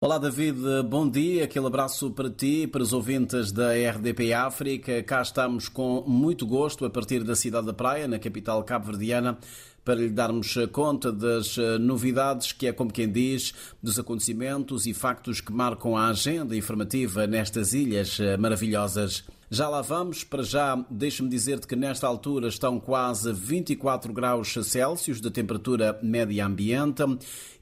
Olá David, bom dia, aquele abraço para ti para os ouvintes da RDP África. Cá estamos com muito gosto a partir da cidade da Praia, na capital cabo-verdiana, para lhe darmos conta das novidades que é como quem diz, dos acontecimentos e factos que marcam a agenda informativa nestas ilhas maravilhosas. Já lá vamos, para já deixe-me dizer-te que nesta altura estão quase 24 graus Celsius de temperatura média ambiente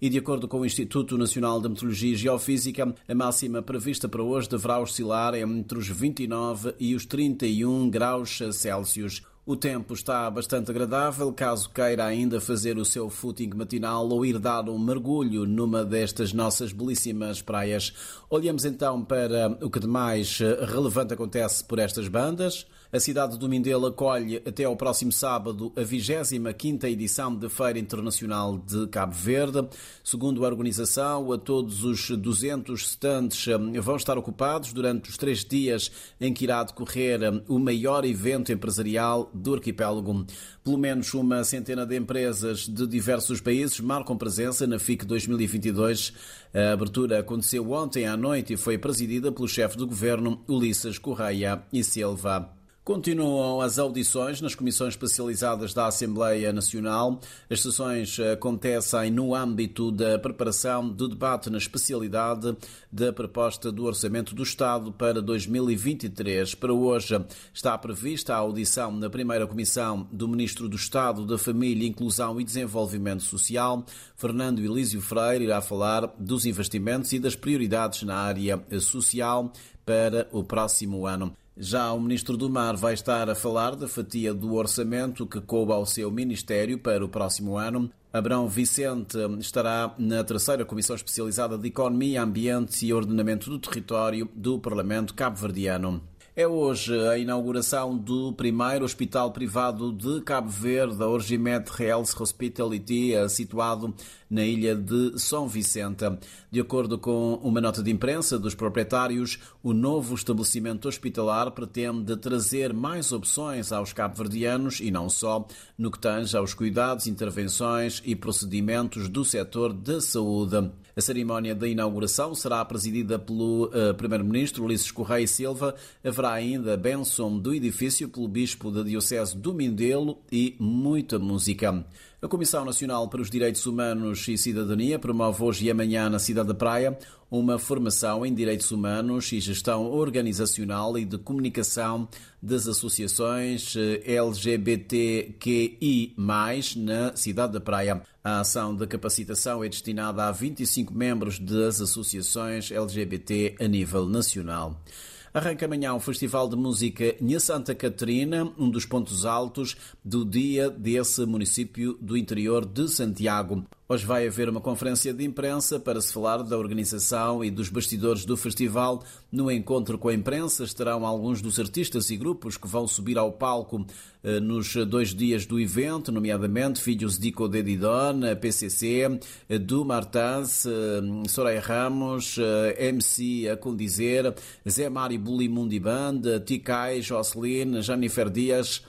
e de acordo com o Instituto Nacional de Meteorologia e Geofísica, a máxima prevista para hoje deverá oscilar entre os 29 e os 31 graus Celsius. O tempo está bastante agradável, caso queira ainda fazer o seu footing matinal ou ir dar um mergulho numa destas nossas belíssimas praias. Olhamos então para o que de mais relevante acontece por estas bandas. A cidade do Mindelo acolhe até ao próximo sábado a 25ª edição da Feira Internacional de Cabo Verde. Segundo a organização, a todos os 200 stands vão estar ocupados durante os três dias em que irá decorrer o maior evento empresarial do arquipélago. Pelo menos uma centena de empresas de diversos países marcam presença na FIC 2022. A abertura aconteceu ontem à noite e foi presidida pelo chefe do governo, Ulisses Correia e Silva. Continuam as audições nas comissões especializadas da Assembleia Nacional. As sessões acontecem no âmbito da preparação do debate na especialidade da proposta do Orçamento do Estado para 2023. Para hoje está prevista a audição na primeira comissão do Ministro do Estado da Família, Inclusão e Desenvolvimento Social. Fernando Elísio Freire irá falar dos investimentos e das prioridades na área social para o próximo ano. Já o Ministro do Mar vai estar a falar da fatia do orçamento que coube ao seu Ministério para o próximo ano. Abrão Vicente estará na terceira Comissão Especializada de Economia, Ambiente e Ordenamento do Território do Parlamento Cabo-Verdiano. É hoje a inauguração do primeiro hospital privado de Cabo Verde, a Orgimed Health Hospitality, situado na ilha de São Vicente. De acordo com uma nota de imprensa dos proprietários, o novo estabelecimento hospitalar pretende trazer mais opções aos cabo-verdianos e não só no que tange aos cuidados, intervenções e procedimentos do setor da saúde. A cerimónia da inauguração será presidida pelo uh, Primeiro-Ministro Ulisses Correia Silva. Haverá ainda bênção do edifício pelo Bispo da Diocese do Mindelo e muita música. A Comissão Nacional para os Direitos Humanos e Cidadania promove hoje e amanhã na Cidade da Praia uma formação em Direitos Humanos e Gestão Organizacional e de Comunicação das Associações LGBTQI+, na Cidade da Praia. A ação de capacitação é destinada a 25 membros das associações LGBT a nível nacional. Arranca amanhã o Festival de Música Nha Santa Catarina, um dos pontos altos do dia desse município do interior de Santiago. Hoje vai haver uma conferência de imprensa para se falar da organização e dos bastidores do festival. No encontro com a imprensa estarão alguns dos artistas e grupos que vão subir ao palco eh, nos dois dias do evento, nomeadamente Filhos de Didon, PCC, Du Martins, eh, Soraya Ramos, eh, MC a Condizer, Zé Mari Bulimundi Band, Ticai, Jocelyn, Jennifer Dias.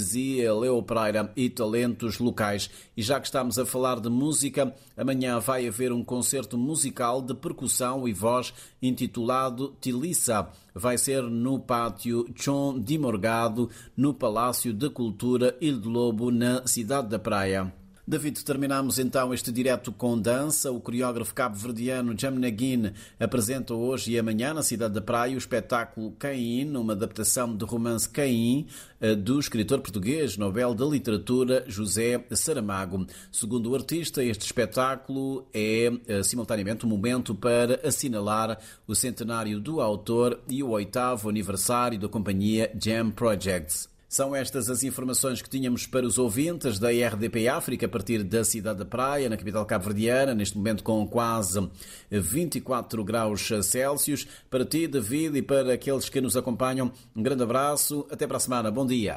Z, Leo Pereira e talentos locais. E já que estamos a falar de música, amanhã vai haver um concerto musical de percussão e voz intitulado Tilissa. Vai ser no pátio Chon de Morgado, no Palácio da Cultura de Lobo, na cidade da Praia. David, terminamos então este direto com dança. O coreógrafo cabo-verdiano Jam Naguin apresenta hoje e amanhã na cidade da Praia o espetáculo Caim, uma adaptação do romance Caim do escritor português Nobel da Literatura José Saramago. Segundo o artista, este espetáculo é simultaneamente um momento para assinalar o centenário do autor e o oitavo aniversário da companhia Jam Projects. São estas as informações que tínhamos para os ouvintes da RDP África a partir da cidade da Praia, na capital cabo-verdiana, neste momento com quase 24 graus Celsius. Para ti, David, e para aqueles que nos acompanham, um grande abraço. Até para a semana. Bom dia.